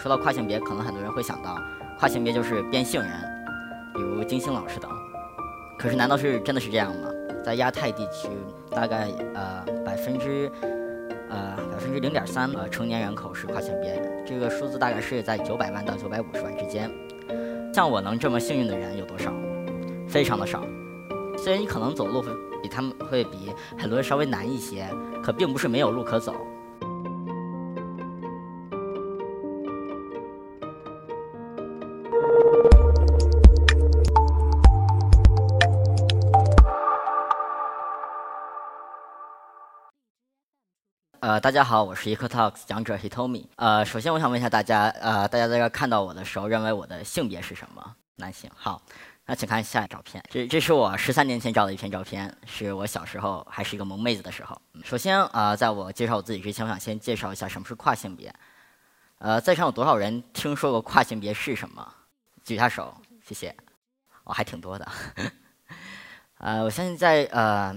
说到跨性别，可能很多人会想到跨性别就是变性人，比如金星老师等。可是难道是真的是这样吗？在亚太地区，大概呃百分之呃百分之零点三呃成年人口是跨性别，这个数字大概是在九百万到九百五十万之间。像我能这么幸运的人有多少？非常的少。虽然你可能走路会比他们会比很多人稍微难一些，可并不是没有路可走。呃，大家好，我是 EcoTalks 讲者 Hitomi。呃，首先我想问一下大家，呃，大家在这看到我的时候，认为我的性别是什么？男性。好，那请看下一照片。这这是我十三年前照的一篇照片，是我小时候还是一个萌妹子的时候。首先啊，在我介绍我自己之前，我想先介绍一下什么是跨性别。呃，在场有多少人听说过跨性别是什么？举下手，谢谢。哦，还挺多的。呃，我相信在呃，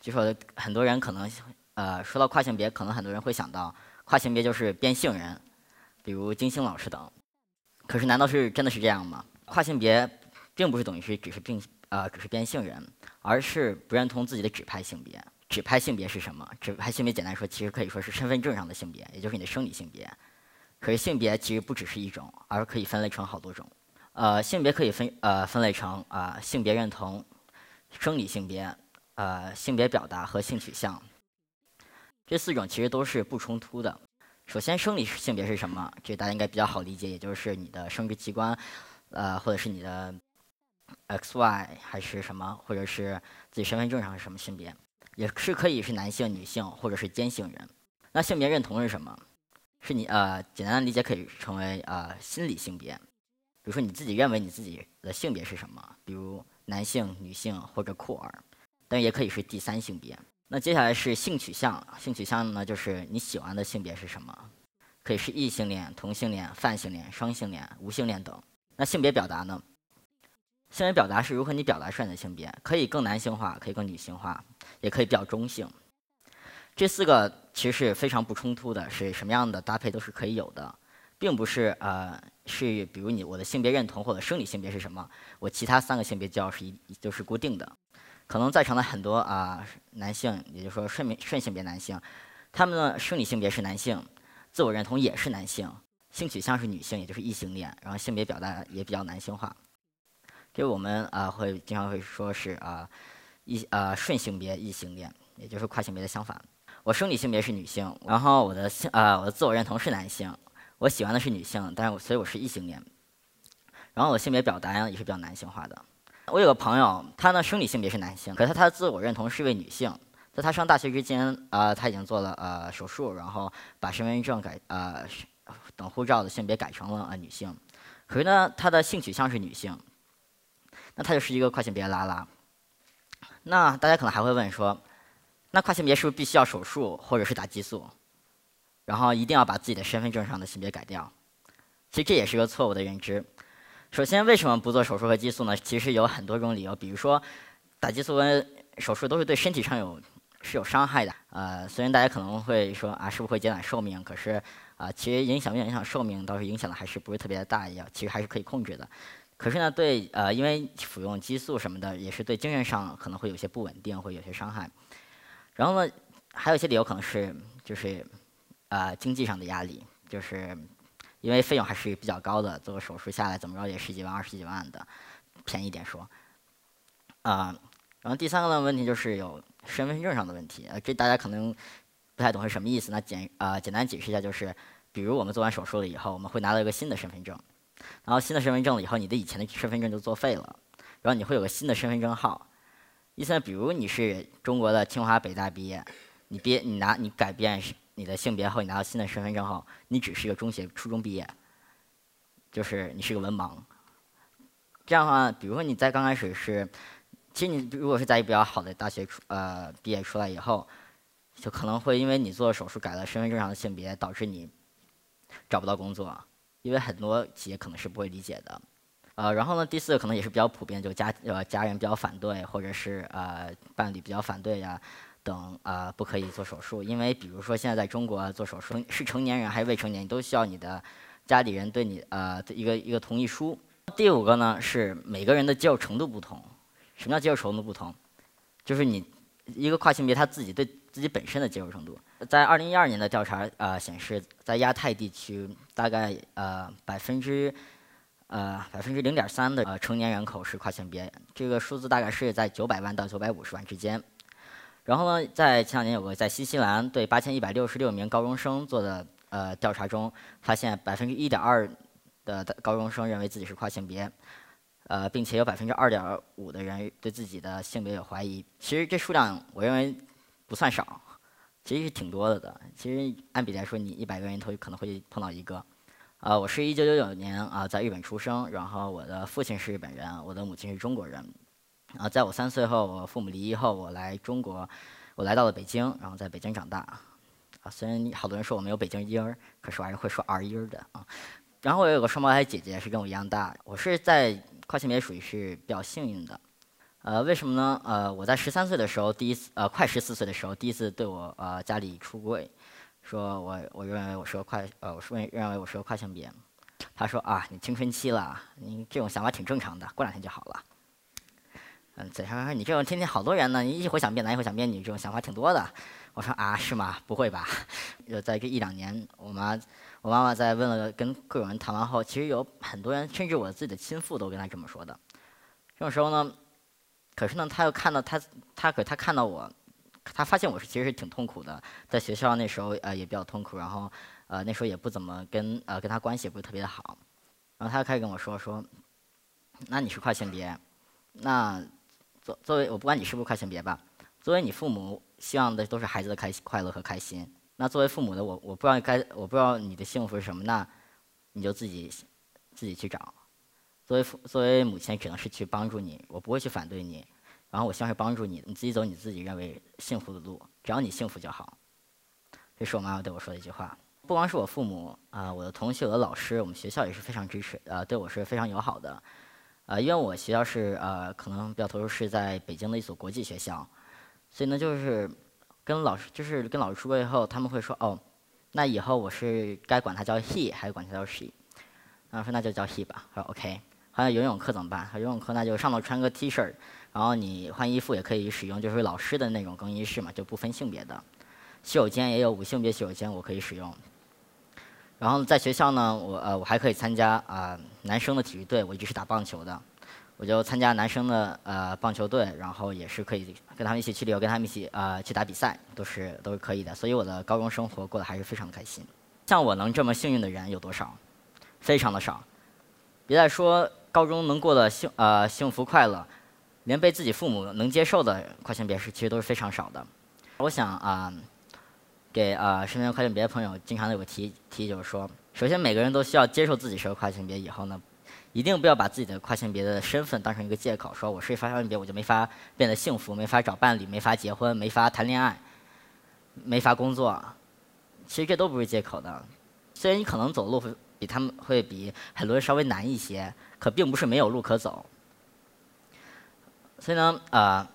就说很多人可能。呃，说到跨性别，可能很多人会想到跨性别就是变性人，比如金星老师等。可是难道是真的是这样吗？跨性别并不是等于是只是变呃只是变性人，而是不认同自己的指派性别。指派性别是什么？指派性别简单说，其实可以说是身份证上的性别，也就是你的生理性别。可是性别其实不只是一种，而可以分类成好多种。呃，性别可以分呃分类成啊性别认同、生理性别、呃性别表达和性取向。这四种其实都是不冲突的。首先，生理性别是什么？这大家应该比较好理解，也就是你的生殖器官，呃，或者是你的 X、Y 还是什么，或者是自己身份证上是什么性别，也是可以是男性、女性或者是兼性人。那性别认同是什么？是你呃，简单的理解可以成为呃心理性别，比如说你自己认为你自己的性别是什么，比如男性、女性或者酷儿，但也可以是第三性别。那接下来是性取向，性取向呢，就是你喜欢的性别是什么？可以是异性恋、同性恋、泛性恋、双性恋、无性恋等。那性别表达呢？性别表达是如何你表达出来的性别，可以更男性化，可以更女性化，也可以比较中性。这四个其实是非常不冲突的，是什么样的搭配都是可以有的，并不是呃是比如你我的性别认同或者生理性别是什么，我其他三个性别就要是一就是固定的。可能在场的很多啊男性，也就是说顺顺性别男性，他们的生理性别是男性，自我认同也是男性，性取向是女性，也就是异性恋，然后性别表达也比较男性化。这我们啊会经常会说是啊异啊顺性别异性恋，也就是跨性别的相反。我生理性别是女性，然后我的性啊我的自我认同是男性，我喜欢的是女性，但是我所以我是异性恋。然后我性别表达也是比较男性化的。我有个朋友，他呢生理性别是男性，可是他的自我认同是一位女性。在他上大学之间，啊，他已经做了呃手术，然后把身份证改呃等护照的性别改成了呃女性。可是呢，他的性取向是女性，那他就是一个跨性别拉拉。那大家可能还会问说，那跨性别是不是必须要手术或者是打激素，然后一定要把自己的身份证上的性别改掉？其实这也是个错误的认知。首先，为什么不做手术和激素呢？其实有很多种理由，比如说，打激素跟手术都是对身体上有是有伤害的。呃，虽然大家可能会说啊，是不是会减短寿命？可是啊，其实影响不影响寿命，倒是影响的还是不是特别的大，也其实还是可以控制的。可是呢，对呃，因为服用激素什么的，也是对精神上可能会有些不稳定，会有些伤害。然后呢，还有一些理由可能是就是呃经济上的压力，就是。因为费用还是比较高的，做个手术下来怎么着也十几万、二十几万的，便宜点说。啊，然后第三个呢问题就是有身份证上的问题，呃，这大家可能不太懂是什么意思。那简啊简单解释一下，就是比如我们做完手术了以后，我们会拿到一个新的身份证，然后新的身份证了以后，你的以前的身份证就作废了，然后你会有个新的身份证号。意思呢，比如你是中国的清华、北大毕业，你毕你拿你改变是。你的性别后，你拿到新的身份证后，你只是一个中学、初中毕业，就是你是个文盲。这样的话，比如说你在刚开始是，其实你如果是在一个比较好的大学出呃毕业出来以后，就可能会因为你做了手术改了身份证上的性别，导致你找不到工作，因为很多企业可能是不会理解的。呃，然后呢，第四个可能也是比较普遍，就家呃家人比较反对，或者是呃伴侣比较反对呀。等啊，不可以做手术，因为比如说现在在中国做手术，是成年人还是未成年，都需要你的家里人对你呃一个一个同意书。第五个呢是每个人的接受程度不同。什么叫接受程度不同？就是你一个跨性别他自己对自己本身的接受程度。在二零一二年的调查呃显示，在亚太地区大概呃百分之呃百分之零点三的呃成年人口是跨性别，这个数字大概是在九百万到九百五十万之间。然后呢，在前两年有个在新西兰对八千一百六十六名高中生做的呃调查中，发现百分之一点二的高中生认为自己是跨性别，呃，并且有百分之二点五的人对自己的性别有怀疑。其实这数量我认为不算少，其实是挺多的的。其实按比来说，你一百个人头可能会碰到一个。呃，我是一九九九年啊在日本出生，然后我的父亲是日本人，我的母亲是中国人。啊，在我三岁后，我父母离异后，我来中国，我来到了北京，然后在北京长大。啊，虽然好多人说我没有北京音儿，可是我还是会说儿音儿的啊。然后我有个双胞胎姐姐，是跟我一样大。我是在跨性别属于是比较幸运的。呃，为什么呢？呃，我在十三岁的时候，第一次呃，快十四岁的时候，第一次对我呃家里出柜，说我我认为我是个跨呃，我说认为我是个跨性别。他说啊，你青春期了，你这种想法挺正常的，过两天就好了。嗯，嘴上说你这种天天好多人呢，你一会想变男一会想变女，这种想法挺多的。我说啊，是吗？不会吧？就在这一两年，我妈我妈妈在问了跟各种人谈完后，其实有很多人，甚至我自己的亲父都跟她这么说的。这种时候呢，可是呢，他又看到他他可他看到我，他发现我是其实是挺痛苦的，在学校那时候呃也比较痛苦，然后呃那时候也不怎么跟呃跟他关系也不是特别的好，然后他就开始跟我说说，那你是跨性别，那。作作为我不管你是不是跨性别吧，作为你父母希望的都是孩子的开心、快乐和开心。那作为父母的我，我不知道该我不知道你的幸福是什么，那你就自己自己去找。作为父作为母亲，只能是去帮助你，我不会去反对你。然后我希望是帮助你，你自己走你自己认为幸福的路，只要你幸福就好。这是我妈妈对我说的一句话。不光是我父母啊，我的同学、我的老师，我们学校也是非常支持，呃，对我是非常友好的。呃，因为我学校是呃，可能比较特殊，是在北京的一所国际学校，所以呢，就是跟老师，就是跟老师说过以后，他们会说，哦，那以后我是该管他叫 he 还是管他叫 she？然后说那就叫 he 吧。说 OK。还有游泳课怎么办？游泳课那就上头穿个 T 恤，然后你换衣服也可以使用，就是老师的那种更衣室嘛，就不分性别的。洗手间也有无性别洗手间，我可以使用。然后在学校呢，我呃我还可以参加啊男生的体育队，我一直是打棒球的，我就参加男生的呃棒球队，然后也是可以跟他们一起去旅游，跟他们一起呃去打比赛，都是都是可以的。所以我的高中生活过得还是非常开心。像我能这么幸运的人有多少？非常的少。别再说高中能过得幸呃幸福快乐，连被自己父母能接受的跨性别是其实都是非常少的。我想啊。给呃身边跨性别的朋友经常有个提提，就是说，首先每个人都需要接受自己是个跨性别，以后呢，一定不要把自己的跨性别的身份当成一个借口，说我是跨性别我就没法变得幸福，没法找伴侣，没法结婚，没法谈恋爱，没法工作。其实这都不是借口的。虽然你可能走路会比他们会比很多人稍微难一些，可并不是没有路可走。所以呢，呃，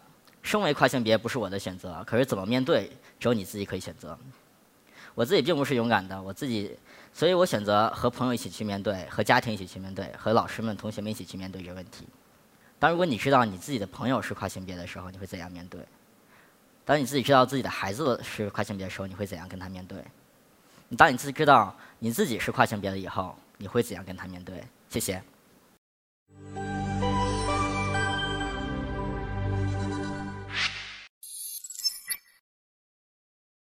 身为跨性别不是我的选择，可是怎么面对？只有你自己可以选择。我自己并不是勇敢的，我自己，所以我选择和朋友一起去面对，和家庭一起去面对，和老师们、同学们一起去面对这个问题。当如果你知道你自己的朋友是跨性别的时候，你会怎样面对？当你自己知道自己的孩子是跨性别的时候，你会怎样跟他面对？当你自己知道你自己是跨性别了以后，你会怎样跟他面对？谢谢。